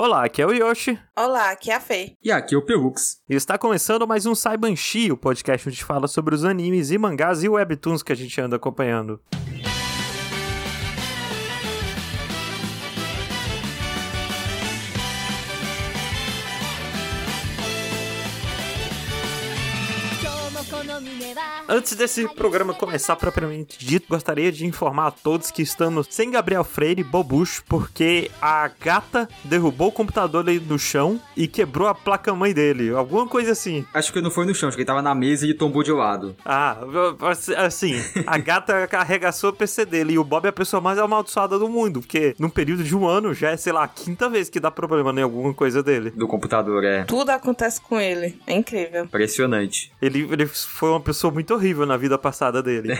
Olá, aqui é o Yoshi. Olá, aqui é a Fê. E aqui é o Pelux. E está começando mais um Saibanshi, o podcast onde fala sobre os animes e mangás e webtoons que a gente anda acompanhando. Antes desse programa começar propriamente dito, gostaria de informar a todos que estamos sem Gabriel Freire e Bobucho, porque a gata derrubou o computador ali no chão e quebrou a placa-mãe dele. Alguma coisa assim. Acho que não foi no chão, acho que ele tava na mesa e tombou de lado. Ah, assim, a gata arregaçou o PC dele e o Bob é a pessoa mais amaldiçoada do mundo, porque num período de um ano já é, sei lá, a quinta vez que dá problema em alguma coisa dele. Do computador, é. Tudo acontece com ele. É incrível. Impressionante. Ele, ele foi uma pessoa muito horrível na vida passada dele.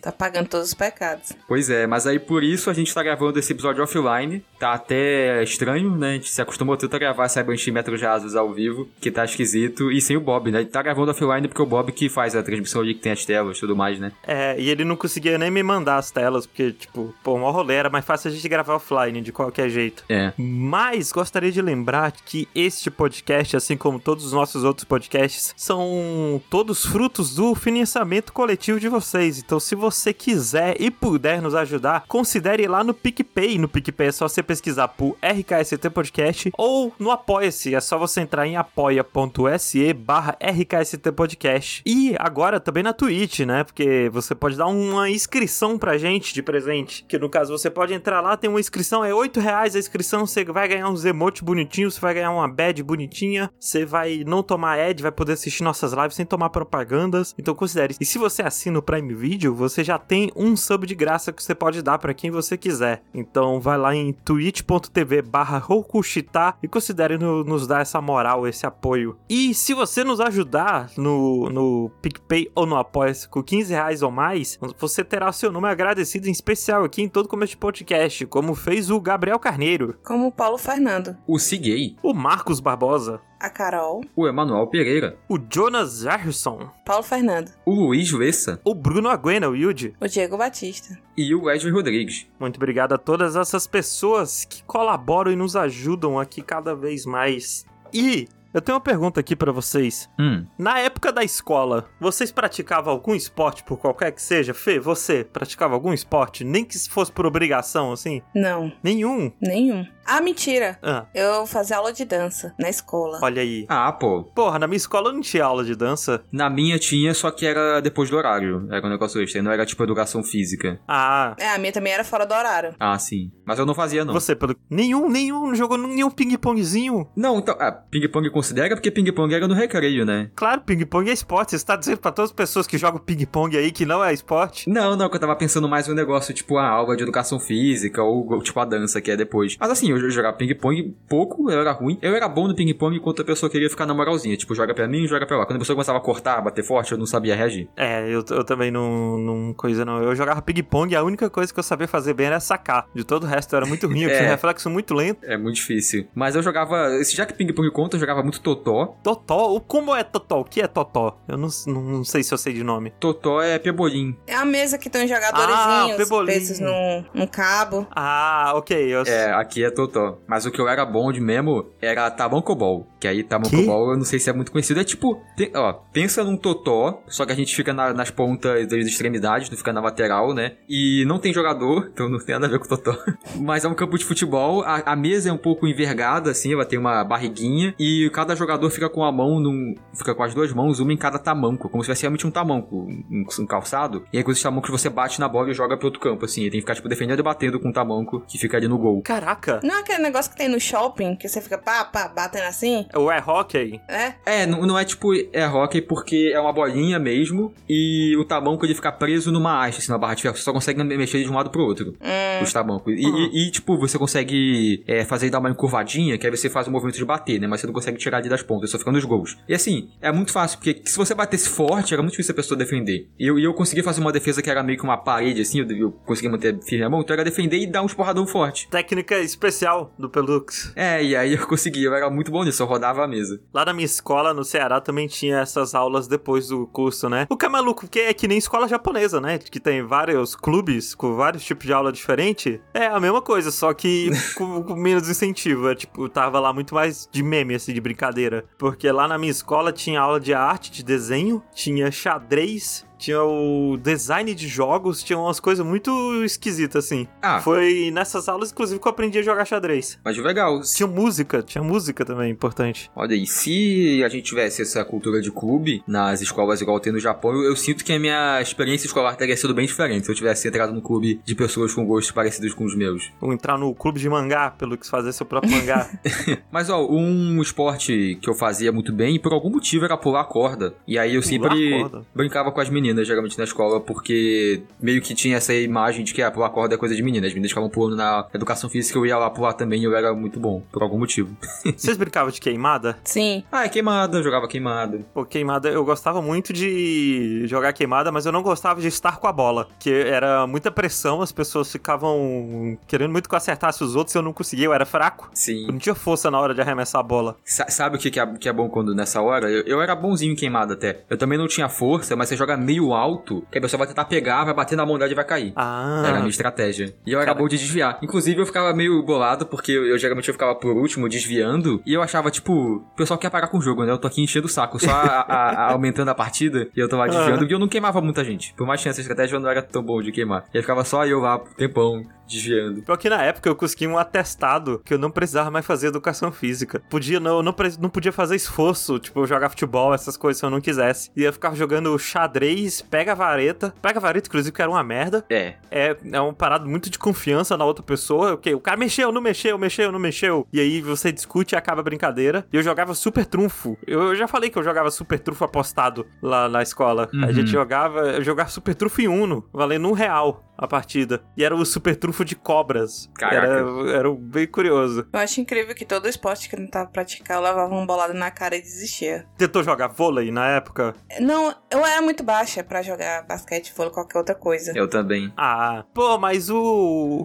tá pagando todos os pecados. Pois é, mas aí por isso a gente tá gravando esse episódio offline. Tá até estranho, né? A gente se acostumou tanto a gravar Cyberpunk Metro Jasos ao vivo, que tá esquisito. E sem o Bob, né? Ele tá gravando offline porque o Bob que faz a transmissão ali, que tem as telas e tudo mais, né? É, e ele não conseguia nem me mandar as telas, porque, tipo, pô, uma rolê era mais fácil a gente gravar offline, de qualquer jeito. É. Mas gostaria de lembrar que este podcast, assim como todos os nossos outros podcasts, são todos frutos do financiamento coletivo de vocês. Então, se você quiser e puder nos ajudar, considere ir lá no PicPay. No PicPay é só você pesquisar por RKST Podcast ou no Apoia-se. É só você entrar em apoia.se barra RKST Podcast. E agora também na Twitch, né? Porque você pode dar uma inscrição pra gente de presente. Que no caso você pode entrar lá, tem uma inscrição, é 8 reais a inscrição. Você vai ganhar uns emotes bonitinhos, você vai ganhar uma badge bonitinha. Você vai não tomar ad, vai poder assistir nossas lives sem tomar propagandas. Então considere. E se você assina o Prime Video, você já tem um sub de graça que você pode dar para quem você quiser. Então vai lá em twitch.tv barra Rokushita e considere no, nos dar essa moral, esse apoio. E se você nos ajudar no, no PicPay ou no apoia com 15 reais ou mais, você terá seu nome agradecido em especial aqui em todo começo de podcast, como fez o Gabriel Carneiro. Como o Paulo Fernando. O Ciguei. O Marcos Barbosa. A Carol. O Emanuel Pereira. O Jonas Jarrison. Paulo Fernando. O Luiz Lessa. O Bruno Aguena, o Yudi. O Diego Batista. E o Wesley Rodrigues. Muito obrigado a todas essas pessoas que colaboram e nos ajudam aqui cada vez mais. E eu tenho uma pergunta aqui para vocês. Hum. Na época da escola, vocês praticavam algum esporte por qualquer que seja? Fê, você praticava algum esporte? Nem que fosse por obrigação, assim? Não. Nenhum? Nenhum. Ah, mentira. Ah. Eu fazia aula de dança na escola. Olha aí. Ah, pô. Porra, na minha escola não tinha aula de dança. Na minha tinha, só que era depois do horário. Era um negócio extra. Não era tipo educação física. Ah. É, a minha também era fora do horário. Ah, sim. Mas eu não fazia, não. Você, pelo. Nenhum, nenhum. Não jogou nenhum ping-pongzinho? Não, então. Ah, ping-pong considera porque ping-pong era no recreio, né? Claro, ping-pong é esporte. Você está dizendo pra todas as pessoas que jogam ping-pong aí que não é esporte? Não, não, que eu tava pensando mais no negócio, tipo, a aula de educação física ou, tipo, a dança, que é depois. Mas assim, eu jogava ping-pong pouco, eu era ruim. Eu era bom no ping-pong enquanto a pessoa queria ficar na moralzinha. Tipo, joga pra mim, joga pra lá. Quando a pessoa começava a cortar, bater forte, eu não sabia reagir. É, eu, eu também não, não coisa não. Eu jogava ping-pong e a única coisa que eu sabia fazer bem era sacar. De todo o resto eu era muito ruim, eu É. tinha reflexo muito lento. É muito difícil. Mas eu jogava. Já que ping-pong conta, eu jogava muito totó. Totó? O- Como é Totó? O que é Totó? Eu não, não, não sei se eu sei de nome. Totó é pebolim. É a mesa que tem os Ah, jogadorzinhos pebolim. presos num, num cabo. Ah, ok. Eu... É, aqui é totó. Mas o que eu era bom de mesmo era tamanco ball. Que aí tamanco Que? ball eu não sei se é muito conhecido. É tipo, te- ó, pensa num totó, só que a gente fica na- nas pontas das extremidades, não fica na lateral, né? E não tem jogador, então não tem nada a ver com totó. Mas é um campo de futebol. A, a mesa é um pouco envergada, assim, ela tem uma barriguinha. E cada jogador fica com a mão num. Fica com as duas mãos, uma em cada tamanco, como se fosse realmente um tamanco, um, um calçado. E aí com esses tamancos você bate na bola e joga pro outro campo, assim. E tem que ficar, tipo, defendendo e batendo com o tamanco que fica ali no gol. Caraca. Não é aquele negócio que tem no shopping, que você fica pá, pá, batendo assim? O é hockey? É? É, não, não é tipo é hockey porque é uma bolinha mesmo e o tamanco ele fica preso numa haste, assim, na barra de ferro. Você só consegue mexer de um lado pro outro. Hum. Os tamancos. E, e- e, tipo, você consegue é, fazer ele dar uma encurvadinha, que aí você faz o movimento de bater, né? Mas você não consegue tirar ali das pontas, só fica nos gols. E assim, é muito fácil, porque se você batesse forte, era muito difícil a pessoa defender. E eu, e eu consegui fazer uma defesa que era meio que uma parede, assim, eu, eu consegui manter firme a mão, então era defender e dar uns porradão forte. Técnica especial do Pelux. É, e aí eu consegui, eu era muito bom nisso. Eu rodava a mesa. Lá na minha escola, no Ceará, também tinha essas aulas depois do curso, né? O que é maluco, porque é que nem escola japonesa, né? Que tem vários clubes com vários tipos de aula diferente. É a mesma coisa, só que com, com menos incentivo. É, tipo, tava lá muito mais de meme, assim, de brincadeira. Porque lá na minha escola tinha aula de arte, de desenho, tinha xadrez, tinha o design de jogos, tinha umas coisas muito esquisitas, assim. Ah. Foi nessas aulas, inclusive, que eu aprendi a jogar xadrez. Mas legal. Tinha música, tinha música também, importante. Olha aí, se a gente tivesse essa cultura de clube nas escolas igual tem no Japão, eu, eu sinto que a minha experiência escolar teria sido bem diferente se eu tivesse entrado no clube de pessoas com gostos parecidos com os meus. Ou entrar no clube de mangá, pelo que fazer seu próprio mangá. Mas ó, um esporte que eu fazia muito bem, e por algum motivo era pular corda. E aí eu Pular sempre brincava com as meninas, geralmente na escola, porque meio que tinha essa imagem de que ah, pular corda é coisa de menina. As meninas ficavam pulando na educação física, eu ia lá pular também e eu era muito bom, por algum motivo. Vocês brincavam de queimada? Sim. ah, é queimada, eu jogava queimada. Pô, queimada, eu gostava muito de jogar queimada, mas eu não gostava de estar com a bola. Que era muita pressão, as pessoas ficavam querendo muito que eu acertasse os outros e eu não conseguia, eu era fraco. Sim. Eu não tinha força na hora de arremessar a bola. Sa- sabe o que, que, é, que é bom quando nessa hora? Eu, eu era bonzinho em queimada até. Eu também não tinha força, mas você joga meio alto, que a pessoa vai tentar pegar, vai bater na mão dela e vai cair. Ah, Era a minha estratégia. E eu bom de desviar. Inclusive, eu ficava meio bolado, porque eu, eu geralmente eu ficava por último, desviando. E eu achava, tipo, o pessoal quer parar com o jogo, né? Eu tô aqui enchendo o saco, só a- a- a- aumentando a partida. E eu lá desviando. E eu não queimava muita gente. Por mais que tinha essa estratégia, eu não era tão bom de queimar. E aí ficava só eu lá, tempão, desviando. Pior que na época eu consegui um atestado que eu não precisava mais fazer educação física. Podia, não, eu não, não podia fazer esforço, tipo, jogar futebol, essas coisas se eu não quisesse. E eu ficava jogando xadrez, pega a vareta. Pega a vareta, inclusive, que era uma merda. É. É, é um parado muito de confiança na outra pessoa. Ok, o cara mexeu, não mexeu, mexeu, não mexeu. E aí você discute e acaba a brincadeira. E eu jogava super trunfo. Eu, eu já falei que eu jogava super trunfo apostado lá na escola. A Uhum. gente jogava, eu jogava super trunfo em Uno, valendo um real a partida. E era o super trunfo de cobras. Caraca. Era, era bem curioso. Eu acho incrível que todo esporte que eu tentava praticar, eu levava uma bolada na cara e desistia. Tentou jogar vôlei na época? Não, eu era muito baixa pra jogar basquete, vôlei, qualquer outra coisa. Eu também. Ah, pô, mas o,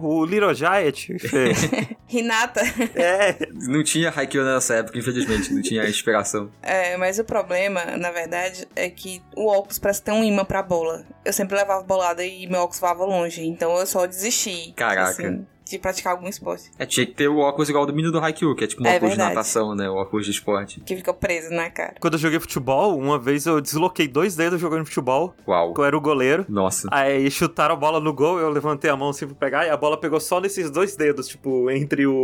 o Little Giant, Renata, é, Não tinha Haikyuu nessa época, infelizmente. Não tinha inspiração. é, mas o problema, na verdade, é que o óculos parece ter um imã pra bola. Eu sempre levava bolada e meu óculos voava longe, então eu só desisti. Caraca. assim, de praticar algum esporte. É, tinha que ter o óculos igual do menino do Haikyuu, que é tipo um É óculos de verdade. natação, né? O óculos de esporte. Que fica preso na cara. Quando eu joguei futebol, uma vez eu desloquei dois dedos jogando futebol. Uau. Eu era o goleiro. Nossa. Aí chutaram a bola no gol, eu levantei a mão assim pra pegar, e a bola pegou só nesses dois dedos, tipo, entre o,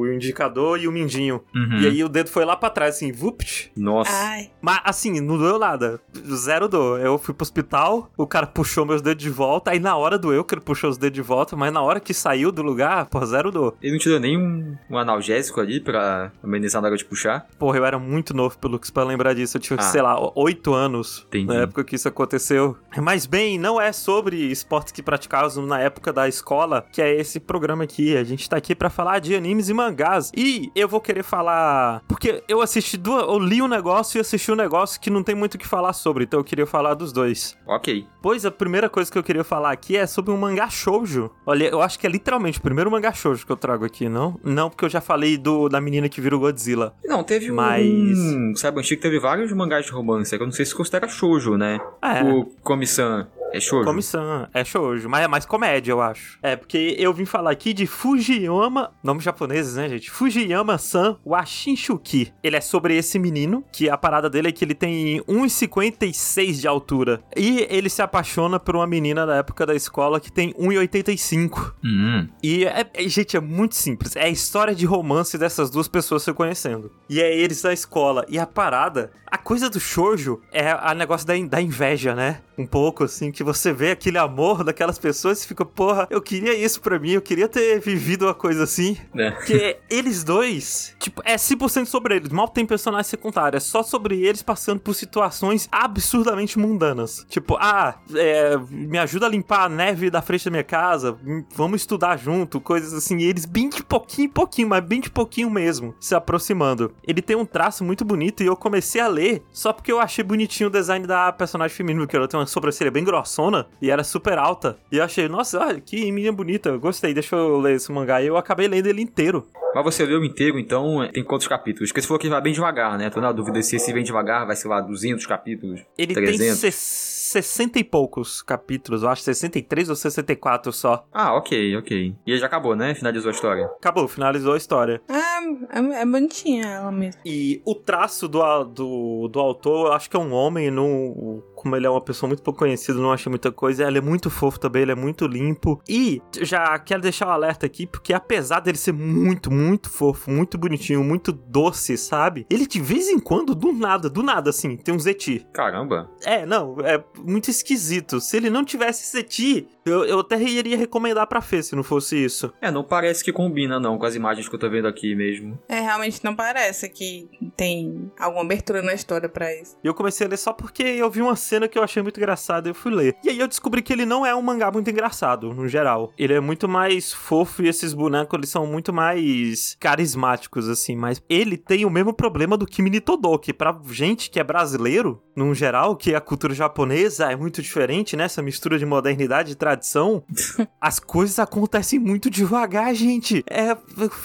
o indicador e o mindinho. Uhum. E aí o dedo foi lá pra trás, assim, vupt. Nossa. Ai, Mas assim, não doeu nada. Zero dor. Eu fui pro hospital, o cara puxou meus dedos de volta, aí na hora doeu que ele puxou os dedos de volta, mas na hora que saiu do lugar, pô, zero dor. Ele não te deu nem um, analgésico ali pra amenizar na hora de puxar? Porra, eu era muito novo, pelo que pra lembrar disso. Eu tinha, Ah. sei lá, oito anos Entendi. na época que isso aconteceu. Mas bem, não é sobre esportes que praticávamos na época da escola, que é esse programa aqui. A gente tá aqui pra falar de animes e mangás. E eu vou querer falar. Porque eu assisti duas. Eu li um negócio e assisti um negócio que não tem muito o que falar sobre. Então eu queria falar dos dois. Ok. Pois a primeira coisa que eu queria falar aqui é sobre um mangá shoujo. Olha, eu acho que é literalmente o primeiro mangá shoujo que eu trago aqui, não? Não, porque eu já falei do da menina que virou Godzilla. Não, teve Mas- um... Sabe, que teve vários mangás de romance, que eu não sei se considera shoujo, né? É. O Komi-san é shoujo? Comissão, é shoujo, mas é mais comédia, eu acho. É, porque eu vim falar aqui de Fujiyama, nome japoneses, né, gente? Fujiyama-san Washinshuki. Ele é sobre esse menino, que a parada dele é que ele tem 1,56 de altura. E ele se apaixona por uma menina da época da escola que tem 1,85. Hum. E, é, é- gente, é muito simples. É a história de romance dessas duas pessoas se conhecendo. E é eles na escola. E a parada, a coisa do shoujo é a negócio da, da inveja, né? Um pouco, assim, que você vê aquele amor daquelas pessoas e fica, porra, eu queria isso pra mim, eu queria ter vivido uma coisa assim. Né? Porque eles dois, tipo, é 100% sobre eles. Mal tem personagem secundário. É só sobre eles passando por situações absurdamente mundanas. Tipo, ah, é, me ajuda a limpar a neve da frente da minha casa. Vamos estudar junto. Coisas assim. E eles bem de pouquinho em pouquinho, mas bem de pouquinho mesmo, se aproximando. Ele tem um traço muito bonito e eu comecei a ler só porque eu achei bonitinho o design da personagem feminina, porque ela tem uma sobrancelha bem grossona e era super alta. E eu achei, nossa, olha, que menina bonita, gostei, deixa eu ler esse mangá. E eu acabei lendo ele inteiro. Mas você leu inteiro, então tem quantos capítulos? Porque você falou que vai bem devagar, né? Tô na dúvida se esse vem devagar, vai ser lá 200 capítulos, Ele 300. tem 60 e poucos capítulos, eu acho 63 ou 64 só. Ah, ok, ok. E aí já acabou, né? Finalizou a história. Acabou, finalizou a história. Ah, é, é bonitinha ela mesmo. E o traço do, a- do, do autor, eu acho que é um homem, não, como ele é uma pessoa muito pouco conhecida, não achei muita coisa. Ele é muito fofo também, ele é muito limpo. E já quero deixar o alerta aqui, porque apesar dele ser muito, muito fofo, muito bonitinho, muito doce, sabe? Ele de vez em quando, do nada, do nada, assim, tem um Zeti. Caramba. É, não, é muito esquisito. Se ele não tivesse Zeti, eu, eu até iria recomendar pra Fê se não fosse isso. É, não parece que combina, não, com as imagens que eu tô vendo aqui mesmo. É, realmente não parece que tem alguma abertura na história pra isso. E eu comecei a ler só porque eu vi uma cena que eu achei muito engraçada e eu fui ler. E aí eu descobri que ele não é um mangá muito engraçado, no geral. Ele é muito mais fofo e esses bonecos, eles são muito mais carismáticos, assim. Mas ele tem o mesmo problema do Kimi ni Todoke. Pra gente que é brasileiro, no geral, que a cultura japonesa é muito diferente, né? Essa mistura de modernidade e tradição. as coisas acontecem muito devagar, gente. É,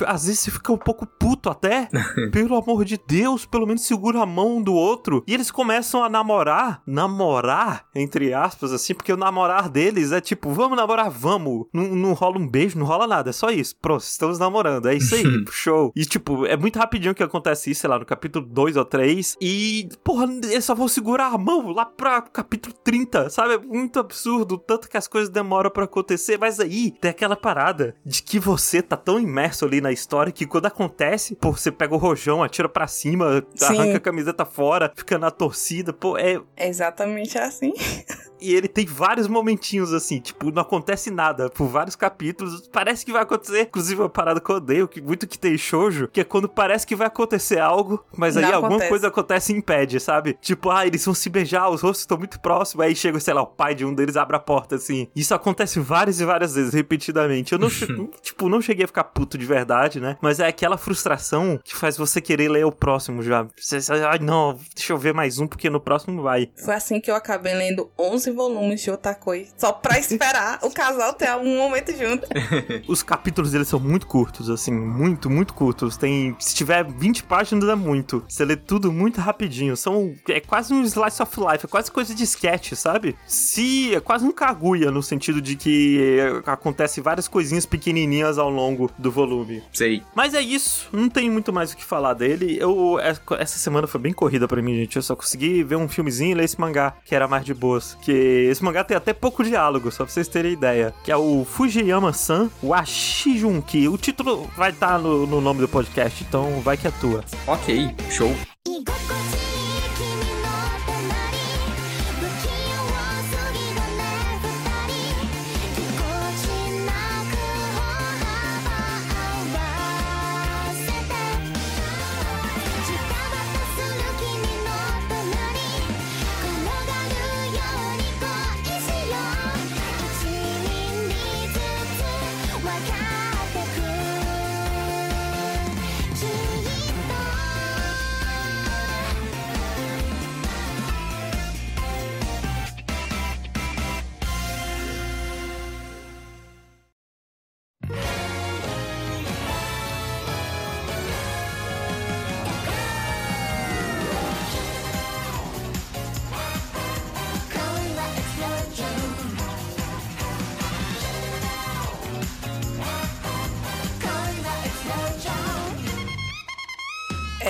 às vezes você fica um pouco puto até. Pelo amor de Deus, pelo menos segura a mão um do outro. E eles começam a namorar, namorar, entre aspas, assim, porque o namorar deles é tipo, vamos namorar, vamos. Não, não rola um beijo, não rola nada, é só isso. Pronto, estamos namorando, é isso aí, show. E tipo, é muito rapidinho que acontece isso, sei lá, no capítulo 2 ou 3. E, porra, eles só vão segurar a mão lá pra capítulo 30, sabe? É muito absurdo, tanto que as coisas demoram pra acontecer, mas aí tem aquela parada de que você tá tão imerso ali na história que quando acontece, pô, você pega o rojão, atira pra cima, Sim. arranca a camiseta fora, fica na torcida, pô, é. É exatamente assim. E ele tem vários momentinhos assim, tipo, não acontece nada por vários capítulos. Parece que vai acontecer, inclusive uma parada que eu odeio, que muito que tem shoujo, que é quando parece que vai acontecer algo, mas aí Não alguma acontece. coisa acontece e impede, sabe? Tipo, ah, eles vão se beijar, os rostos estão muito próximos, aí chega, sei lá, o pai de um deles abre a porta assim. Isso acontece várias e várias vezes, repetidamente. Eu não, tipo, não cheguei a ficar puto de verdade, né? Mas é aquela frustração que faz você querer ler o próximo já. Você, ai, não, deixa eu ver mais um, porque no próximo vai. Foi assim que eu acabei lendo 11 volumes de Otakoi. Só pra esperar o casal ter um momento junto. Os capítulos deles são muito curtos, assim, muito, muito curtos. Tem, se tiver 20 páginas é muito. Você lê tudo muito rapidinho. São, é quase um slice of life, é quase coisa de sketch, sabe? Se, é quase um Kaguya, no sentido de que acontece várias coisinhas pequenininhas ao longo do volume. Sei. Mas é isso, não tem muito mais o que falar dele. Eu é, essa semana foi bem corrida pra mim, gente. Eu só consegui ver um filmezinho e ler esse mangá, que era mais de boas. Que esse mangá tem até pouco diálogo, só pra vocês terem ideia. Que é o Fujiyama-san Washijunki. O título vai estar no, no nome do podcast, então vai que é tua. Ok, show.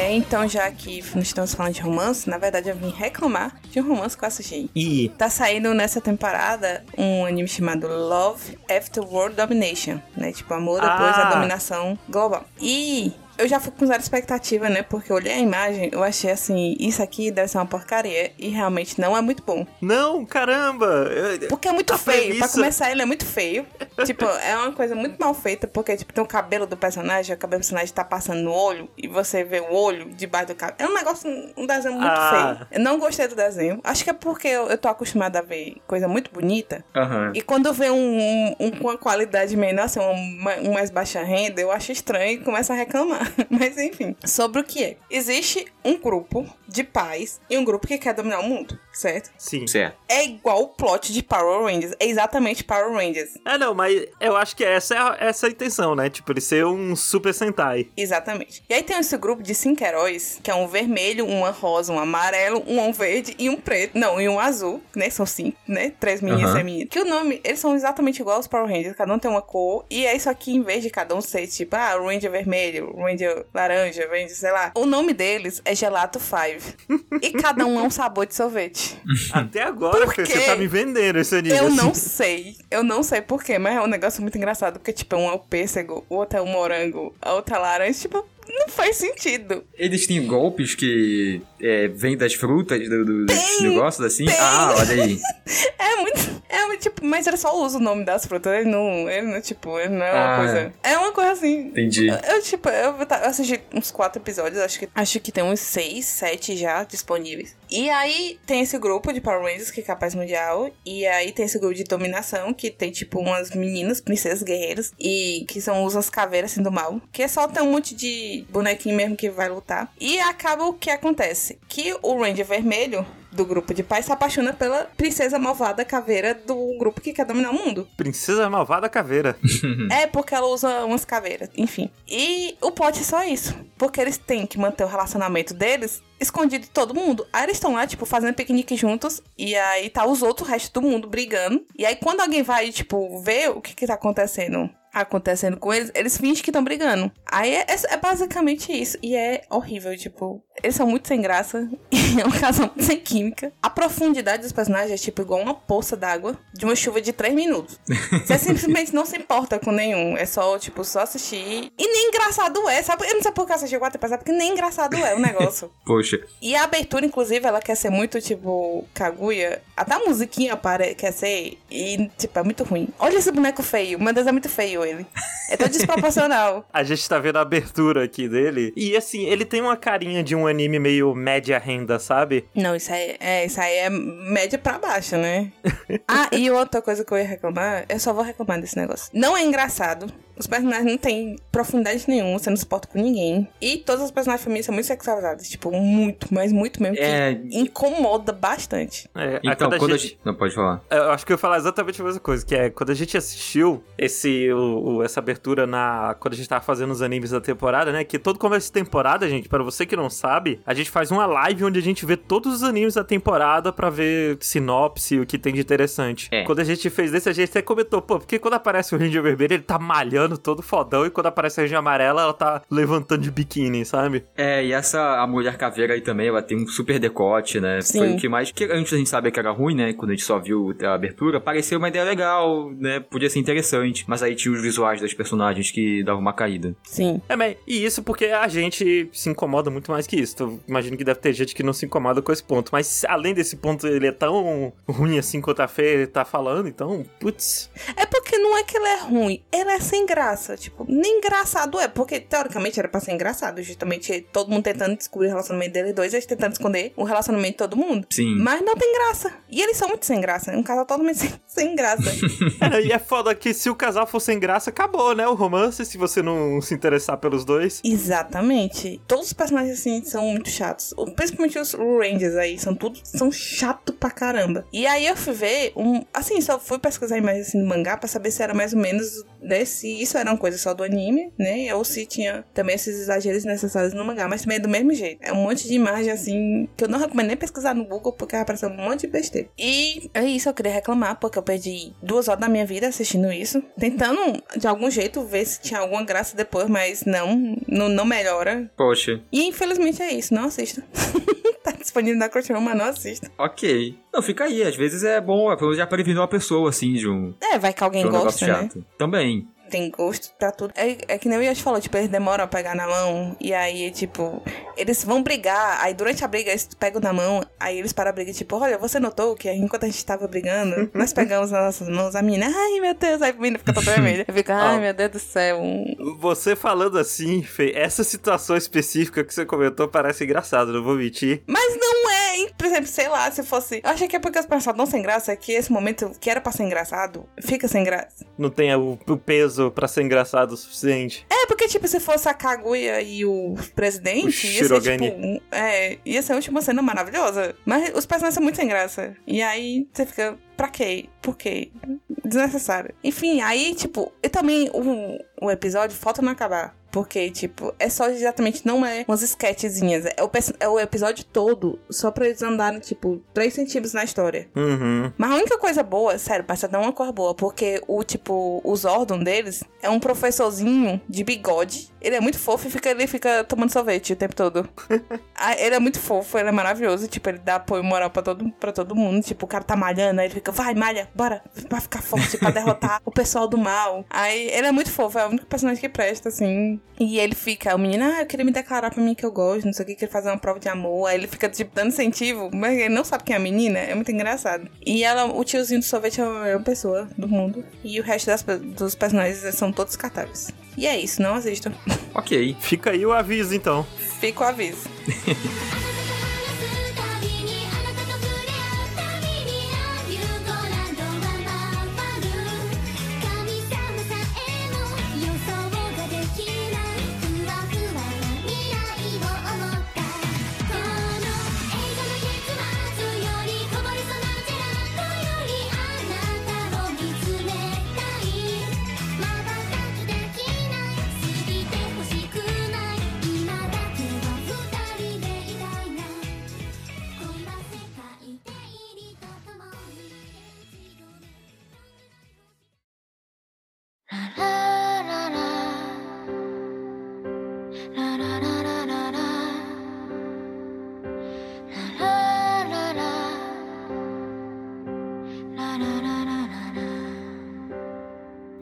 É, então já que não estamos falando de romance, na verdade eu vim reclamar de um romance que eu assisti. E Tá saindo nessa temporada um anime chamado Love After World Domination, né? Tipo, amor depois Ah. da dominação global. E eu já fui com zero expectativa, né? Porque eu olhei a imagem, eu achei assim, isso aqui deve ser uma porcaria. E realmente não é muito bom. não, caramba! Porque é muito A feio. premissa- Pra começar, ele é muito feio. tipo, é uma coisa muito mal feita, porque, tipo, tem o cabelo do personagem, o cabelo do personagem tá passando no olho, e você vê o olho debaixo do cabelo. É um negócio, um desenho muito Ah. feio. Eu não gostei do desenho. Acho que é porque eu, eu tô acostumada a ver coisa muito bonita. Aham. E quando vê um, um, um com uma qualidade menor, assim, um, um mais baixa renda, eu acho estranho e começo a reclamar. Mas enfim, sobre o que é. Existe um grupo de pais e um grupo que quer dominar o mundo. certo? Sim. Certo. É igual o plot de Power Rangers. É exatamente Power Rangers. É, não, mas eu acho que essa é a, essa é a intenção, né? Tipo, ele ser um Super Sentai. Exatamente. E aí tem esse grupo de cinco heróis, que é um vermelho, uma rosa, um amarelo, um verde e um preto. Não, e um azul, né? São cinco, né? Três meninas Aham. e meninos. Que o nome, eles são exatamente igual aos Power Rangers, cada um tem uma cor. E é isso aqui, em vez de cada um ser tipo, ah, Ranger vermelho, Ranger laranja, Ranger, sei lá. O nome deles é Gelato 5. e cada um é um sabor de sorvete. Até agora, Fê, você tá me vendendo esse anime. Eu assim. não sei. Eu não sei porquê, mas é um negócio muito engraçado. Porque, tipo, um é o pêssego, o outro é o morango, a outra é a laranja. Tipo, não faz sentido. Eles têm golpes que é, vêm das frutas do, do, dos Tem, negócios assim? tem. Ah, olha aí. É muito. É muito, tipo, mas ele só usa o nome das frutas. Ele não. Ele não, tipo, ele não é uma Ah. coisa. É uma coisa assim. Entendi. Eu, tipo, eu, ta- eu assisti uns quatro episódios, acho que, acho que tem uns seis, sete já disponíveis. E aí tem esse grupo de Power Rangers, que é capaz mundial. E aí tem esse grupo de dominação, que tem, tipo, umas meninas, princesas guerreiras, e que são usam as caveiras assim do mal. Que é só ter um monte de bonequinho mesmo que vai lutar. E acaba o que acontece? Que o Ranger vermelho. Do grupo de pais se apaixona pela princesa malvada caveira do grupo que quer dominar o mundo. Princesa Malvada Caveira. É, porque ela usa umas caveiras, enfim. E o plot é só isso. Porque eles têm que manter o relacionamento deles escondido de todo mundo. Aí eles estão lá, tipo, fazendo piquenique juntos. E aí tá os outros, o resto do mundo, brigando. E aí quando alguém vai, tipo, ver o que que tá acontecendo acontecendo com eles, eles fingem que estão brigando. Aí é, é- é basicamente isso. E é horrível, tipo, eles são muito sem graça. E é um casal muito sem química. A profundidade dos personagens é tipo igual uma poça d'água de uma chuva de 3 minutos. Você simplesmente não se importa com nenhum. É só, tipo, só assistir. E nem engraçado é, sabe? Eu não sei por que eu assisti quatro episódios, porque nem engraçado é o negócio. Poxa, E a abertura, inclusive, ela quer ser muito, tipo, Kaguya. Até a musiquinha para, quer ser. E, tipo, é muito ruim. Olha esse boneco feio. Meu Deus, é muito feio ele. É tão desproporcional. A gente tá vendo a abertura aqui dele. E assim, ele tem uma carinha de um anime meio média renda, sabe? Não, isso aí, é, isso aí é média pra baixo, né? ah, e outra coisa que eu ia reclamar, eu só vou reclamar desse negócio. Não é engraçado. Os personagens não têm profundidade nenhuma, você não se importa com ninguém. E todas as personagens femininas são muito sexualizadas. Tipo, muito, mas muito mesmo. É. Que incomoda bastante. É, então, quando a gente- gente... Não, pode falar. Eu acho que eu ia falar exatamente a mesma coisa, que é quando a gente assistiu esse, o- o- essa abertura na. Quando a gente tava fazendo os animes da temporada, né? Que todo começo de temporada, gente, para você que não sabe, a gente faz uma live onde a gente vê todos os animes da temporada pra ver sinopse, o que tem de interessante. É. Quando a gente fez desse, a gente até comentou, pô, porque quando aparece o Ranger Vermelho, ele tá malhando todo fodão, e quando aparece a Ranger Amarela, ela tá levantando de biquíni, sabe? É, e essa, a mulher caveira aí também, ela tem um super decote, né? Sim. Foi o que mais, que antes a gente sabia que era ruim, né? Quando a gente só viu a abertura, pareceu uma ideia legal, né? Podia ser interessante. Mas aí tinha os visuais das personagens que davam uma caída. Sim. É, mas e isso porque a gente se incomoda muito mais que isso. Então, imagino que deve ter gente que não se incomoda com esse ponto. Mas além desse ponto, ele é tão ruim assim quanto a Fê tá falando, então, putz. É porque não é que ele é ruim, ele é sem graça. Tipo, nem engraçado é, porque teoricamente era pra ser engraçado. Justamente todo mundo tentando descobrir o relacionamento deles dois, eles tentando esconder o relacionamento de todo mundo. Sim. Mas não tem graça. E eles são muito sem graça. É um casal totalmente sem, sem graça. É, e é foda que se o casal for sem graça, acabou, né? O romance, se você não se interessar pelos dois. Exatamente. Todos os personagens assim são muito chatos. Principalmente os Rangers aí, são tudo são chato pra caramba. E aí eu fui ver um, assim, só fui pesquisar imagens assim no mangá pra saber se era mais ou menos, né, se isso era uma coisa só do anime, né, ou se tinha também esses exageros necessários no mangá, mas também é do mesmo jeito. É um monte de imagem assim que eu não recomendo nem pesquisar no Google porque vai aparecer um monte de besteira. E é isso, eu queria reclamar porque eu perdi duas horas da minha vida assistindo isso, tentando de algum jeito ver se tinha alguma graça depois, mas não, não, não melhora. Poxa, E infelizmente é isso, não assista. tá disponível na Crunchyroll, mas não assista. ok. Não, fica aí. Às vezes é bom, pelo menos já prevenir uma pessoa, assim, de um, É, vai que alguém de um gosta, né? Também. Tem gosto pra tudo. É, é que nem o Yash falou, tipo, eles demoram a pegar na mão. E aí, tipo, eles vão brigar. Aí durante a briga eles pegam na mão. Aí eles param a briga, tipo, olha, você notou que enquanto a gente tava brigando, nós pegamos nas nossas mãos. A menina, ai meu Deus, aí a menina fica toda vermelha. Eu fico, ai meu Deus do céu. Você falando assim, Fê, essa situação específica que você comentou parece engraçado, não vou mentir. Mas não é, hein? por exemplo, sei lá, se fosse. Eu achei que é porque os personagens não sem graça, que esse momento que era pra ser engraçado, fica sem graça. Não tem o, o peso pra ser engraçado o suficiente. É, porque, tipo, se fosse a Kaguya e o presidente, O ia ser, tipo, é, ia ser uma última cena maravilhosa. Mas os personagens são muito sem graça. E aí você fica, pra quê? Por quê? Desnecessário. Enfim, aí, tipo, e também o, o episódio falta não acabar. Porque, tipo, é só exatamente, não é umas sketchzinhas. É o, é o episódio todo, só pra eles andarem, tipo, 3 centímetros na história. Uhum. Mas a única coisa boa, sério, passa dar uma cor boa, porque o tipo, o Zordon deles é um professorzinho de bigode. Ele é muito fofo e fica, ele fica tomando sorvete o tempo todo. Ah, ele é muito fofo, ele é maravilhoso. Tipo, ele dá apoio moral pra todo, pra todo mundo. Tipo, o cara tá malhando, aí ele fica, vai, malha, bora, pra ficar forte, pra derrotar o pessoal do mal. Aí ele é muito fofo, é o único personagem que presta, assim. E ele fica, o menino, ah, eu queria me declarar pra mim que eu gosto, não sei o que, queria fazer uma prova de amor. Aí ele fica, tipo, dando incentivo, mas ele não sabe quem é a menina, é muito engraçado. E ela, o tiozinho do sorvete é a melhor pessoa do mundo. E o resto das dos personagens são todos descartáveis. E é isso, não assistam. Ok. Fica aí o aviso, então. Fica o aviso.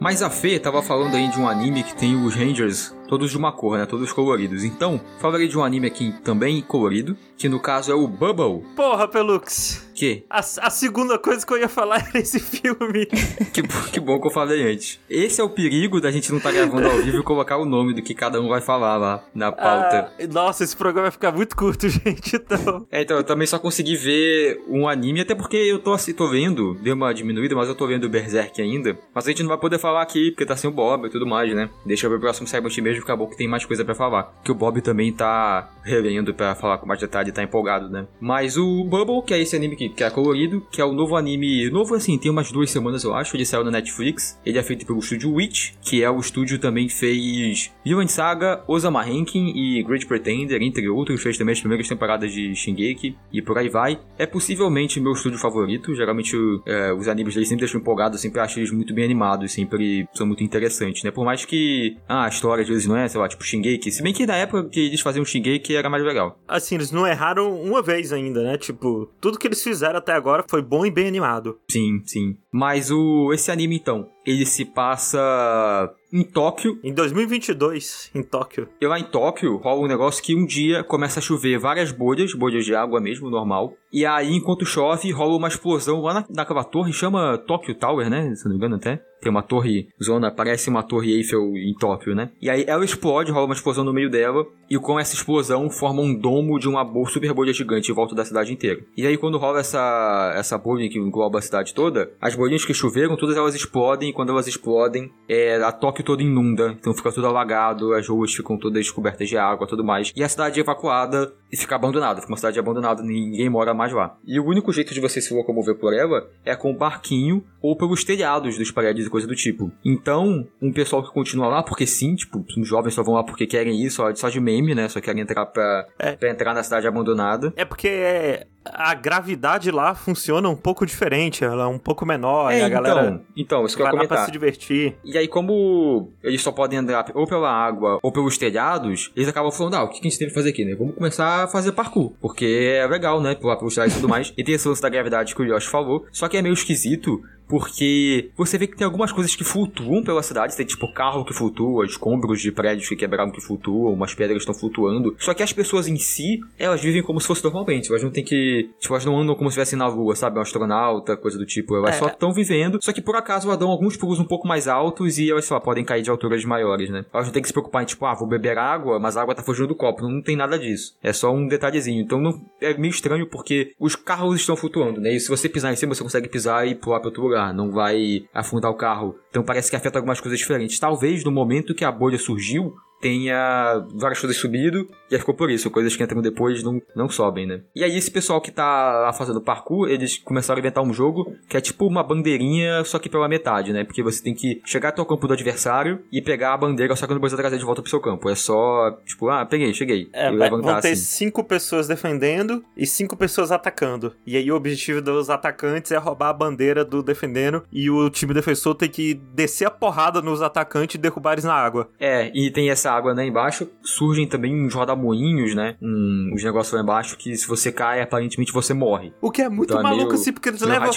Mas a Fê tava falando aí de um anime que tem os Rangers todos de uma cor, né? Todos coloridos. Então, falarei de um anime aqui também colorido, que no caso é o Bubble. Porra, Pelux. Que? A, a segunda coisa que eu ia falar era esse filme. Que, que bom que eu falei antes. Esse é o perigo da gente não estar gravando ao vivo e colocar o nome do que cada um vai falar lá na pauta. Ah, nossa, esse programa vai ficar muito curto, gente. Então. É, então, eu também só consegui ver um anime, até porque eu tô, assim, tô vendo, deu uma diminuída, mas eu tô vendo o Berserk ainda. Mas a gente não vai poder falar aqui, porque tá sem o Bob e tudo mais, né? Deixa eu ver o próximo Cyber mesmo, que acabou que tem mais coisa pra falar. Que o Bob também tá revendo pra falar com mais detalhe, tá empolgado, né? Mas o Bubble, que é esse anime que, que é colorido, que é o novo anime, novo assim, tem umas duas semanas eu acho, ele saiu na Netflix. Ele é feito pelo estúdio Witch, que é o estúdio também que fez Villain Saga, Osama Rankin e Great Pretender, entre outros. Fez também as primeiras temporadas de Shingeki e por aí vai. É possivelmente meu estúdio favorito. Geralmente é, os animes deles sempre deixam empolgado, eu sempre acho eles muito bem animados, sempre são muito interessantes, né? Por mais que ah, a história às vezes não é, sei lá, tipo Shingeki. Se bem que na época que eles faziam Shingeki era mais legal. Assim, eles não erraram uma vez ainda, né? Tipo, tudo que eles fizeram até agora foi bom e bem animado. Sim, sim. Mas o esse anime então, ele se passa em Tóquio Em 2022, em Tóquio. E lá em Tóquio rola um negócio que um dia começa a chover várias bolhas, bolhas de água mesmo, normal. E aí, enquanto chove, rola uma explosão lá na, naquela torre, chama Tokyo Tower, né? Se não me engano até. Tem uma torre, zona, parece uma torre Eiffel em Tóquio, né? E aí ela explode, rola uma explosão no meio dela. E com essa explosão forma um domo de uma super bolha gigante em volta da cidade inteira. E aí quando rola essa, essa bolha que engloba a cidade toda, as bolinhas que choveram, todas elas explodem. E quando elas explodem, é, a Tóquio toda inunda. Então fica tudo alagado, as ruas ficam todas cobertas de água tudo mais. E a cidade é evacuada e fica abandonada. Fica uma cidade abandonada, ninguém mora mais lá. E o único jeito de você se locomover por ela é com um barquinho ou pelos telhados dos prédios e coisa do tipo. Então, um pessoal que continua lá, porque sim, tipo, os jovens só vão lá porque querem isso, só, só de meme, né? Só querem entrar pra, É. pra entrar na cidade abandonada. É porque é, a gravidade lá funciona um pouco diferente, ela é um pouco menor, e É, a galera então, então, isso que eu ia lá pra comentar. se divertir. E aí, como eles só podem andar ou pela água ou pelos telhados, eles acabam falando, ah, o que que a gente tem que fazer aqui, né? Vamos começar a fazer parkour. Porque é legal, né? Pular pelos telhados e tudo mais. E tem esse lance da gravidade que o Yoshi falou. Só que é meio esquisito, porque você vê que tem algumas coisas que flutuam pela cidade, tem tipo carro que flutua, escombros de prédios que quebraram que flutuam, umas pedras estão flutuando. Só que as pessoas em si, elas vivem como se fosse normalmente, elas não tem que, tipo, elas não andam como se estivessem na lua, sabe? Um astronauta, coisa do tipo, elas É. só estão vivendo, só que por acaso elas dão alguns pulos um pouco mais altos e elas, sei lá, podem cair de alturas maiores, né? Elas não tem que se preocupar em, tipo, ah, vou beber água, mas a água tá fugindo do copo. Não tem nada disso. É só um detalhezinho. Então não, é meio estranho porque os carros estão flutuando, né? E se você pisar em cima, você consegue pisar e pular para outro lugar. Não vai afundar o carro. Então parece que afeta algumas coisas diferentes. Talvez no momento que a bolha surgiu, tenha várias coisas subido e aí ficou por isso. Coisas que entram depois não, não sobem, né? E aí esse pessoal que tá lá fazendo parkour, eles começaram a inventar um jogo que é tipo uma bandeirinha, só que pela metade, né? Porque você tem que chegar até o campo do adversário e pegar a bandeira, só que não precisa trazer de volta pro seu campo. É só, tipo, ah, peguei, cheguei. É, e vai- levantar vão ter assim. cinco pessoas defendendo e cinco pessoas atacando. E aí o objetivo dos atacantes é roubar a bandeira do defendendo e o time defensor tem que descer a porrada nos atacantes e derrubar eles na água. É, e tem essa água né, embaixo. Surgem também uns rodamoinhos, né? Um, uns negócios lá embaixo que se você cai, aparentemente você morre. O que é muito Então é maluco, meio- assim, porque eles levam.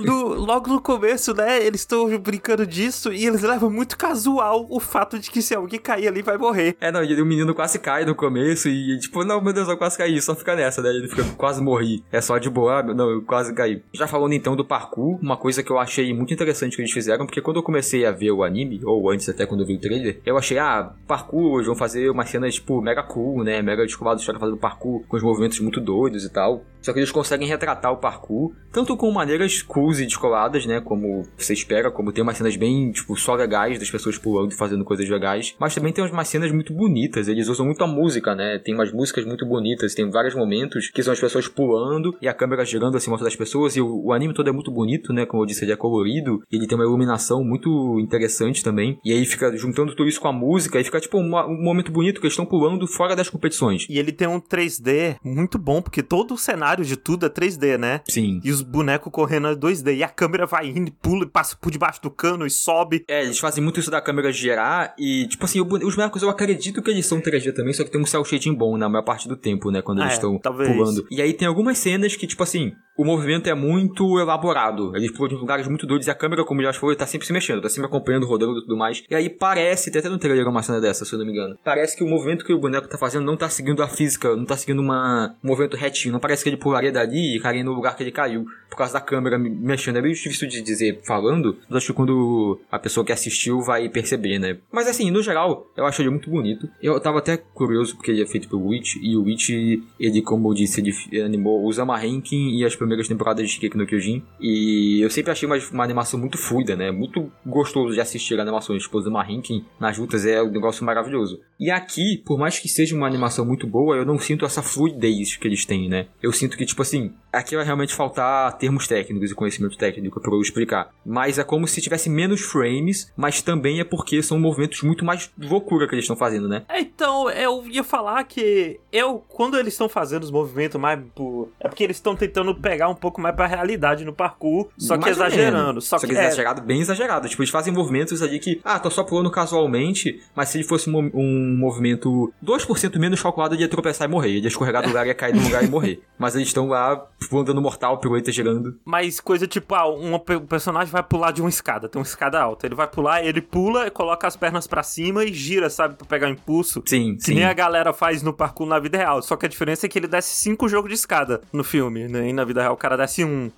no- logo no começo, né? Eles estão brincando disso e eles levam muito casual o fato de que se alguém cair ali vai morrer. É, não, e o menino quase cai no começo e tipo, não, meu Deus, eu quase caí, só fica nessa, né? Ele fica, quase morri. É só de boa, ah, não, eu quase caí. Já falando então do parkour, uma coisa que eu achei muito interessante que eles fizeram, porque quando eu comecei a ver o anime, ou antes até quando eu vi o trailer, eu achei, ah, parkour, eles vão fazer umas cenas, tipo, mega cool, né? Mega descobrindo os caras fazendo parkour com os movimentos muito doidos e tal. Só que eles conseguem retratar o parkour, tanto com maneiras cools e descoladas, né? Como você espera, como tem umas cenas bem, tipo, só legais das pessoas pulando e fazendo coisas legais. Mas também tem umas cenas muito bonitas. Eles usam muito a música, né? Tem umas músicas muito bonitas. Tem vários momentos que são as pessoas pulando e a câmera girando assim em volta das pessoas. E o, o anime todo é muito bonito, né? Como eu disse, ele é colorido. Ele tem uma iluminação muito interessante também. E aí fica juntando tudo isso com a música e fica, tipo, uma- um momento bonito que eles estão pulando fora das competições. E ele tem um 3D muito bom, porque todo o cenário de tudo é 3D, né? Sim. E os bonecos correndo é 2D. E a câmera vai indo, pula e passa por debaixo do cano e sobe. É, eles fazem muito isso da câmera girar e, tipo assim, os bonecos eu acredito que eles são 3D também, só que tem um cel shading bom na maior parte do tempo, né, quando eles é, estão talvez. pulando. E aí tem algumas cenas que, tipo assim, o movimento é muito elaborado. Eles pulam de lugares muito doidos e a câmera, como Josh falou, tá sempre se mexendo, tá sempre acompanhando, rodando e tudo mais. E aí parece, tem até no trailer uma cena dessa, se eu não me engano. Parece que o movimento que o boneco tá fazendo não tá seguindo a física, não tá seguindo uma, um movimento retinho. Não parece que ele pularia dali e cairia no lugar que ele caiu. Por causa da câmera me- mexendo. É meio difícil de dizer falando, mas acho que quando a pessoa que assistiu vai perceber, né? Mas assim, no geral, eu acho ele muito bonito. Eu tava até curioso porque ele é feito pelo Witch, e o Witch, ele, como eu disse, ele animou o Zama e as primeiras temporadas de Shingeki no Kyojin. E eu sempre achei uma, uma animação muito fluida, né? Muito gostoso de assistir animações. Tipo, o Zama Rankin nas lutas é um negócio maravilhoso. E aqui, por mais que seja uma animação muito boa, eu não sinto essa fluidez que eles têm, né? Eu sinto que, tipo assim, aqui vai realmente faltar termos técnicos e conhecimento técnico pra eu explicar. Mas é como se tivesse menos frames, mas também é porque são movimentos muito mais loucura que eles estão fazendo, né? É, Então, eu ia falar que eu, quando eles estão fazendo os movimentos mais por. É porque eles estão tentando pegar um pouco mais pra realidade no parkour, só que exagerando. Só, Só que, que é, exagerado, bem exagerado. Tipo, eles fazem movimentos ali que, ah, tô só pulando casualmente, mas se ele fosse um, mo- um movimento 2% menos calculado, ele ia tropeçar e morrer. Ele ia escorregar do lugar, ia cair no lugar e morrer. Mas eles estão lá, andando mortal, pirueta girando. Mas coisa tipo, ah, um pe- um personagem vai pular de uma escada, tem uma escada alta. Ele vai pular, ele pula, coloca as pernas pra cima e gira, sabe, pra pegar impulso. Sim, Que sim. nem a galera faz no parkour na vida real. Só que a diferença é que ele desce cinco jogos de escada no filme, né? E na vida real o cara desce um.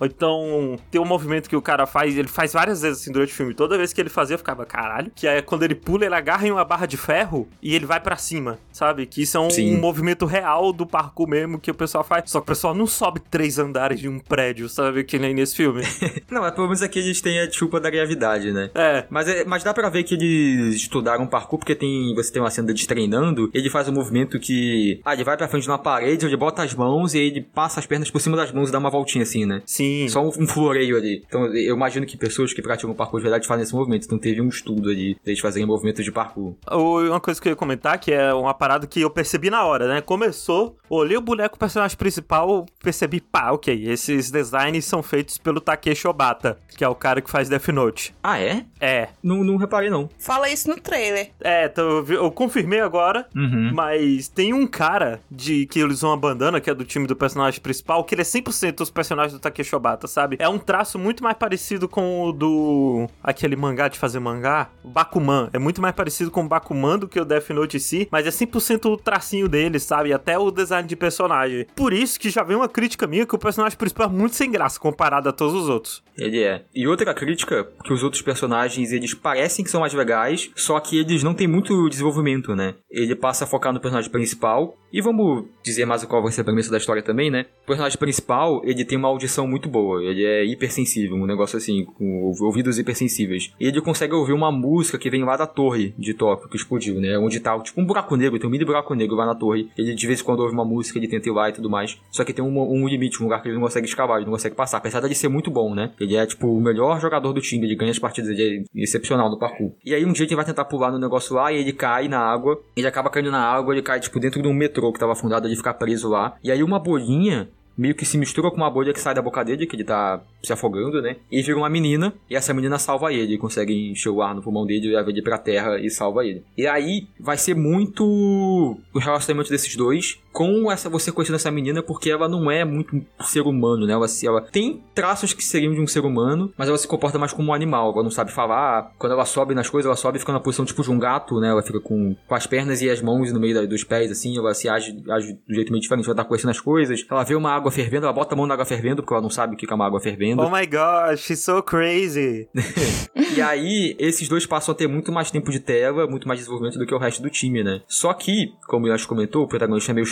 Ou então, tem um movimento que o cara faz, ele faz várias vezes assim durante o filme. Toda vez que ele fazia, eu ficava, caralho. Que é quando ele pula, ele agarra em uma barra de ferro e ele vai pra cima, sabe? Que isso é um, movimento real do parkour mesmo que o pessoal faz. Só que o pessoal não sobe três andares de um prédio, sabe? Que nem nesse filme. Não, pelo menos aqui eles têm a desculpa da gravidade, né? é. Mas, é- mas dá pra ver que eles estudaram parkour, porque tem, você tem uma cena deles treinando, ele faz um movimento que, ah, ele vai pra frente de uma parede, onde bota as mãos e aí ele passa as pernas por cima das mãos e dá uma voltinha assim, né? Sim. Só um, um floreio ali. Então eu imagino que pessoas que praticam parkour de verdade fazem esse movimento. Então teve um estudo ali deles fazerem movimentos de parkour. Uma coisa que eu ia comentar, que é uma parada que eu percebi na hora, né? Começou, olhei o boneco, personagem principal, percebi, pá, ok, esses designs são feitos pelo Takeshi Obata, que é o cara que faz Death Note. Ah, é? É, Não, não reparei, não. Fala isso no trailer. é, então eu, confirmei agora, Uhum. mas tem um cara de que eles usam a bandana, que é do time do personagem principal, que ele é 100% os personagens do Takeshi Obata, sabe? É um traço muito mais parecido com o do aquele mangá de fazer mangá, o Bakuman. É muito mais parecido com o Bakuman do que o Death Note em si, mas é 100% o tracinho dele, sabe? Até o design de personagem. Por isso que já vem uma crítica minha que o personagem principal é muito sem graça comparado a todos os outros. Ele é. E outra crítica, que os outros personagens, eles parecem que são mais legais, só que eles não têm muito desenvolvimento, né? Ele passa a focar no personagem principal, e vamos dizer mais qual vai ser a premissa da história também, né? O personagem principal, ele tem uma audição muito boa, ele é hipersensível, um negócio assim, com ouvidos hipersensíveis. E ele consegue ouvir uma música que vem lá da torre de Tóquio, que explodiu, né? Onde tá, tipo, um buraco negro, tem um mini buraco negro lá na torre. Ele de vez em quando ouve uma música, ele tenta ir lá e tudo mais. Só que tem um, um limite, um lugar que ele não consegue escavar, ele não consegue passar. Apesar de ser muito bom, né? Ele é, tipo, o melhor jogador do time, ele ganha as partidas, ele é excepcional no parkour. E aí um dia ele vai tentar pular no negócio lá e ele cai na água. Ele acaba caindo na água, ele cai, tipo, dentro de um metrô que tava afundado, ele fica preso lá. E aí uma bolinha meio que se mistura com uma bolha que sai da boca dele, que ele tá se afogando, né? E vira uma menina, e essa menina salva ele, consegue encher o ar no pulmão dele, leva ele pra terra e salva ele. E aí vai ser muito o relacionamento desses dois com essa você conhecendo essa menina, porque ela não é muito ser humano, né? Ela, se- ela tem traços que seriam de um ser humano, mas ela se comporta mais como um animal, ela não sabe falar. Quando ela sobe nas coisas, ela sobe e fica na posição tipo de um gato, né? Ela fica com, com as pernas e as mãos no meio da- dos pés, assim, ela se age, age do jeito meio diferente, ela tá conhecendo as coisas. Ela vê uma água fervendo, ela bota a mão na água fervendo, porque ela não sabe o que é uma água fervendo. Oh my gosh, she's so crazy. E aí, esses dois passam a ter muito mais tempo de tela, muito mais desenvolvimento do que o resto do time, né? Só que, como o Yash comentou, o protagonista é meio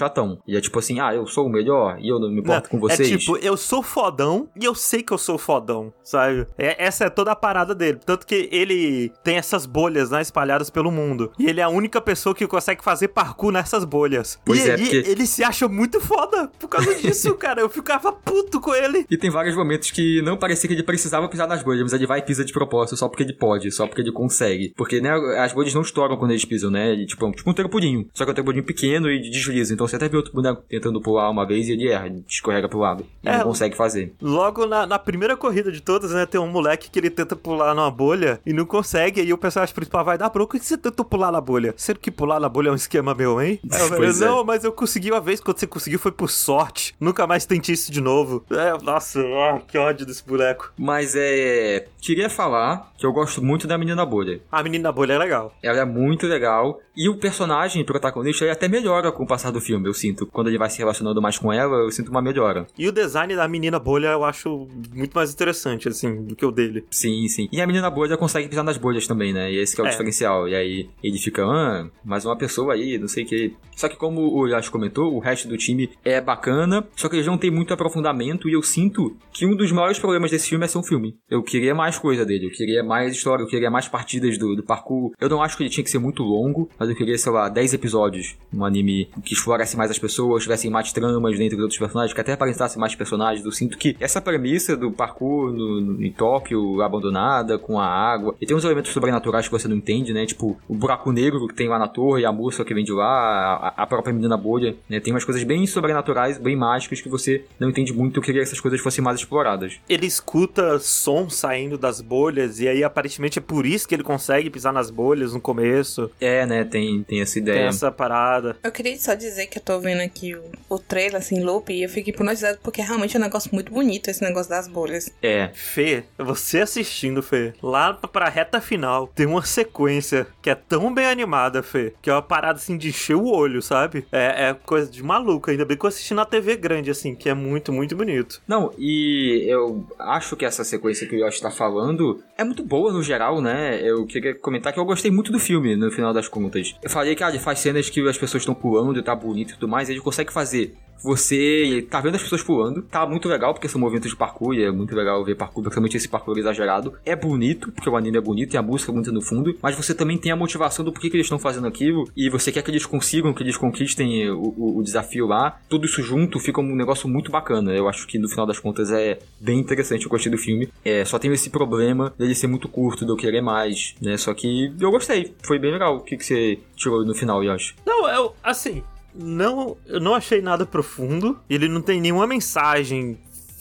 E é tipo assim, ah, eu sou o melhor e eu não me importo com vocês. É tipo, eu sou fodão e eu sei que eu sou fodão, sabe? É- essa é toda a parada dele. Tanto que ele tem essas bolhas, né, espalhadas pelo mundo. E ele é a única pessoa que consegue fazer parkour nessas bolhas. Pois e é, porque- ele se acha muito foda por causa disso, cara. Eu ficava puto com ele. E tem vários momentos que não parecia que ele precisava pisar nas bolhas, mas ele vai e pisa de propósito só porque ele pode, só porque ele consegue. Porque, né, as bolhas não estouram quando eles pisam, né? Ele, tipo, é um- tipo um trampolim. Só que é um trampolim pequeno e desliza. Então você até vê outro boneco tentando pular uma vez e ele erra, ele escorrega pro lado. É, não consegue fazer. Logo na, na primeira corrida de todas, né, tem um moleque que ele tenta pular numa bolha e não consegue. E o personagem principal vai dar, bro, por que você tentou pular na bolha? Sendo que pular na bolha é um esquema meu, hein? Eu é. não, mas eu consegui uma vez, quando você conseguiu foi por sorte. Nunca mais tente isso de novo. É, nossa, ah, que ódio desse boneco. Mas é. Queria falar que eu gosto muito da menina bolha. A menina bolha é legal. Ela é muito legal. E o personagem protagonista ele até melhora com o passar do filme, eu sinto. Quando ele vai se relacionando mais com ela, eu sinto uma melhora. E o design da menina bolha eu acho muito mais interessante, assim, do que o dele. Sim, sim. E a menina bolha consegue pisar nas bolhas também, né? E esse que é o É. diferencial. E aí ele fica, ah, mais uma pessoa aí, não sei o que. Só que como o Yash comentou, o resto do time é bacana, só que eles não tem muito aprofundamento e eu sinto que um dos maiores problemas desse filme é ser um filme. Eu queria mais coisa dele, eu queria mais história, eu queria mais partidas do, do parkour. Eu não acho que ele tinha que ser muito longo, mas eu queria, sei lá, 10 episódios. Um anime que explorasse mais as pessoas, tivessem mais tramas dentro dos outros personagens, que até aparentasse mais personagens. Eu sinto que essa premissa do parkour no, no- em Tóquio, abandonada, com a água, e tem uns elementos sobrenaturais que você não entende, né? Tipo, o buraco negro que tem lá na torre, a música que vem de lá, a, a própria menina bolha, né? Tem umas coisas bem sobrenaturais, bem mágicas que você não entende muito. Eu queria que essas coisas fossem mais exploradas. Ele escuta som saindo das bolhas, e aí aparentemente é por isso que ele consegue pisar nas bolhas no começo. É, né? Tem, tem essa Tem ideia. essa parada. Eu queria só dizer que eu tô vendo aqui o, o trailer, assim, loop, e eu fiquei hipnotizado porque realmente é um negócio muito bonito esse negócio das bolhas. É. Fê, você assistindo, Fê, lá pra reta final, tem uma sequência que é tão bem animada, Fê, que é uma parada assim de encher o olho, sabe? É, é coisa de maluco, ainda bem que eu assisti na TV grande, assim, que é muito, muito bonito. Não, e eu acho que essa sequência que o Yoshi tá falando é muito boa no geral, né? Eu queria comentar que eu gostei muito do filme, no final das contas. Eu falei que ah, faz cenas que as pessoas estão pulando e tá bonito e tudo mais, ele consegue fazer. Você tá vendo as pessoas pulando, tá muito legal, porque são movimentos de parkour, e é muito legal ver parkour, principalmente esse parkour exagerado. É bonito, porque o anime é bonito e a música é bonita no fundo, mas você também tem a motivação do porquê que eles estão fazendo aquilo, e você quer que eles consigam, que eles conquistem o, o- o desafio lá. Tudo isso junto fica um negócio muito bacana. Eu acho que no final das contas é bem interessante, eu gostei do filme. É, só tem esse problema dele ser muito curto, de eu querer mais, né? Só que eu gostei, foi bem legal. O que, que você tirou no final, Yoshi? Não, eu, assim, não, eu não achei nada profundo, ele não tem nenhuma mensagem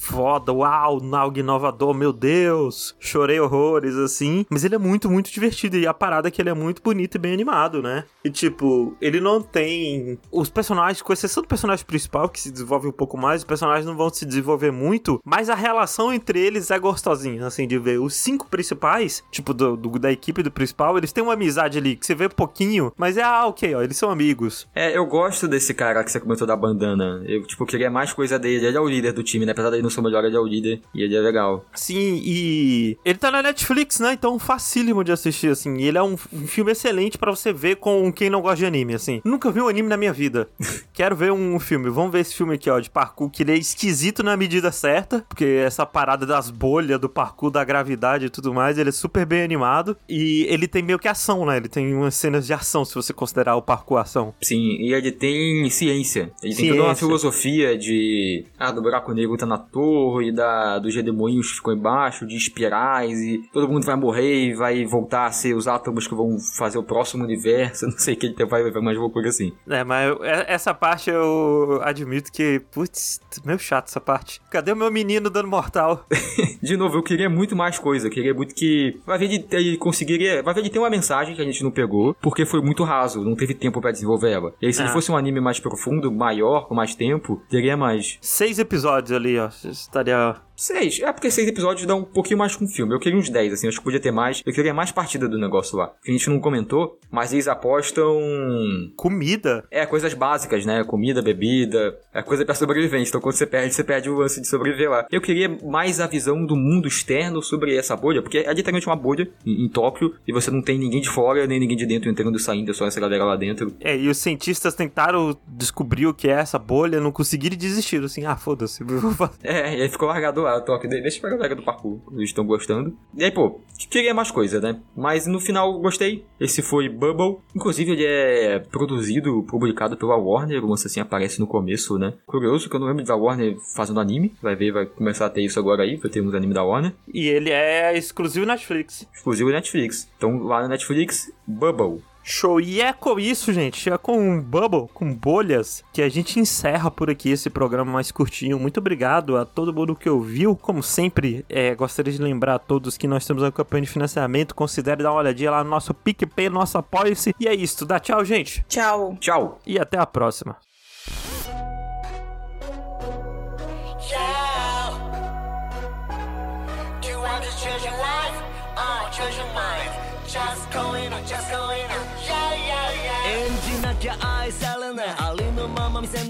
foda, uau, algo inovador, meu Deus, chorei horrores, assim. Mas ele é muito, muito divertido. E a parada é que ele é muito bonito e bem animado, né? E tipo, ele não tem. Os personagens, com exceção do personagem principal, que se desenvolve um pouco mais, os personagens não vão se desenvolver muito, mas a relação entre eles é gostosinha, assim, de ver. Os cinco principais, tipo, do, do- da equipe do principal, eles têm uma amizade ali que você vê pouquinho, mas é, ah, ok, ó, eles são amigos. É, eu gosto desse cara que você comentou da bandana. Eu, tipo, queria mais coisa dele. Ele é o líder do time, né? Apesar dele não ser o melhor, ele é o líder. E ele é legal. Sim, e ele tá na Netflix, né? Então facílimo de assistir, assim. E ele é um, um filme excelente pra você ver com quem não gosta de anime, assim. Nunca vi um anime na minha vida. Quero ver um filme. Vamos ver esse filme aqui, ó, de parkour, que ele é esquisito na medida certa, porque essa parada das bolhas, do parkour, da gravidade e tudo mais, ele é super bem animado. E ele tem meio que ação, né? Ele tem umas cenas de ação, se você considerar o parkour ação. Sim, e ele tem ciência. Ele tem toda uma Ciência. filosofia de. Ah, do buraco negro tá na torre, da, dos redemoinhos que ficam embaixo, de espirais, e todo mundo vai morrer e vai voltar a ser os átomos que vão fazer o próximo universo. Não sei o que ele tem, vai vai mais loucura assim. É, mas é- essa parte eu admito que, putz, meio chato essa parte. Cadê o meu menino dando mortal? De novo, eu queria muito mais coisa. Eu queria muito que. Vai ver ele, ele conseguiria. Vai ver ele tem uma mensagem que a gente não pegou, porque foi muito raso, não teve tempo pra desenvolver ela. E aí, se ele Ah. fosse um anime mais profundo, maior, com mais tempo, teria mais. Seis episódios ali, ó. studier Seis. É porque seis episódios dá um pouquinho mais com o filme. Eu queria uns dez, assim. Eu acho que podia ter mais. Eu queria mais partida do negócio lá. Que a gente não comentou, mas eles apostam. Comida. É, coisas básicas, né? Comida, bebida. É coisa pra sobrevivência. Então quando você perde, você perde o lance de sobreviver lá. Eu queria mais a visão do mundo externo sobre essa bolha, porque é literalmente uma bolha em, em Tóquio e você não tem ninguém de fora, nem ninguém de dentro entrando e saindo, é só essa galera lá dentro. É, e os cientistas tentaram descobrir o que é essa bolha, não conseguiram desistiram. Assim, ah, foda-se. É, e aí ficou largado lá. De- Deixa pra galera do parkour, eles estão gostando. E aí, pô, queria mais coisa, né? Mas no final gostei. Esse foi Bubble. Inclusive, ele é produzido, publicado pela Warner. O lance assim aparece no começo, né? Curioso que eu não lembro da Warner fazendo anime. Vai ver, vai começar a ter isso agora aí. Vai ter uns anime da Warner. E ele é exclusivo Netflix. Exclusivo Netflix. Então lá na Netflix, Bubble. Show. E é com isso, gente. É com Bubble, com bolhas, que a gente encerra por aqui esse programa mais curtinho. Muito obrigado a todo mundo que ouviu. Como sempre, é, gostaria de lembrar a todos que nós temos uma campanha de financiamento. Considere dar uma olhadinha lá no nosso PicPay, nosso Apoia-se. E é isso. Dá tchau, gente. Tchau. Tchau! E até a próxima. Yeah.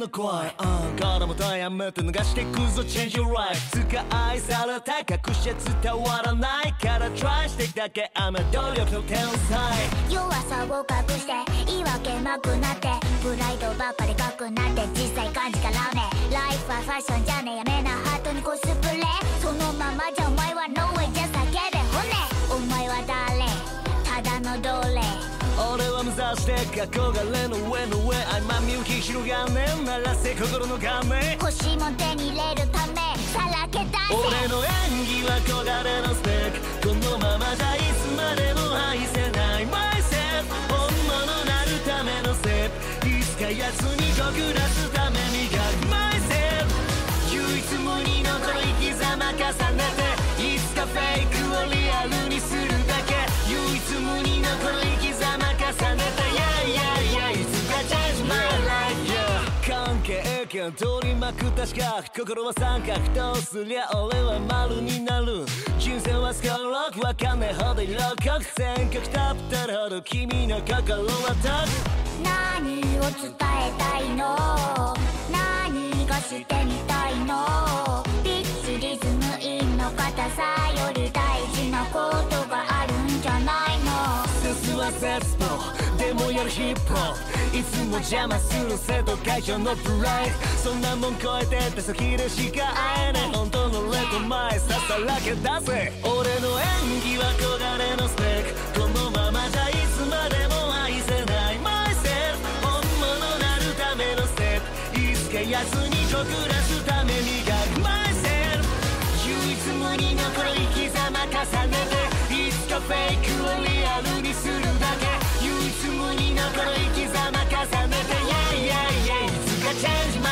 怖い、うん、からもとやめて逃してくぞ。Change your life つか愛された隠して伝わらないから。Try してきだけ。あの努力の天才。弱さを隠して言い訳なくなって。プライドばっかでかくなって。実際感じからねライフはファッションじゃねえ。やめなハートにコスプレ。そのままじゃお前は No way じゃ叫べ。骨お前は誰？ただの奴隷。俺は目指して憧れの上の上曖昧みゆき広がんねん鳴らせ心の鐘欲しいもん手に入れるためさらけ出せ。俺の演技は焦がれのスペック。このままじゃいつまでも愛せない。Myself 本物なるためのステップ。いつか奴に告らすため磨く。Myself 唯一無二のこの生き様重ねて。いつかフェイクをリアルにするだけ。唯一無二のこの係権取りまくった四角心は三角どうすりゃ俺は丸になる人生はスカロックわかんないほど色濃く全曲タップたるほど君の心は遠く何を伝えたいの？何がしてみたいの？ピッチリズムインの硬さより大事なことがあるんじゃないの？は絶望でもやるヒップホップいつも邪魔する生徒会長のプライドそんなもん超えて手先でしか会えない本当のレコ前ささらけ出せ俺の演技は焦がれのスペックこのままじゃいつまでも愛せない Myself 本物なるためのステップいつか奴に告らすため磨く Myself 唯一無二のこの生き様重ねていつかフェイクをリアルにする。心生き様重ねてイェイイェイいつかチェンジ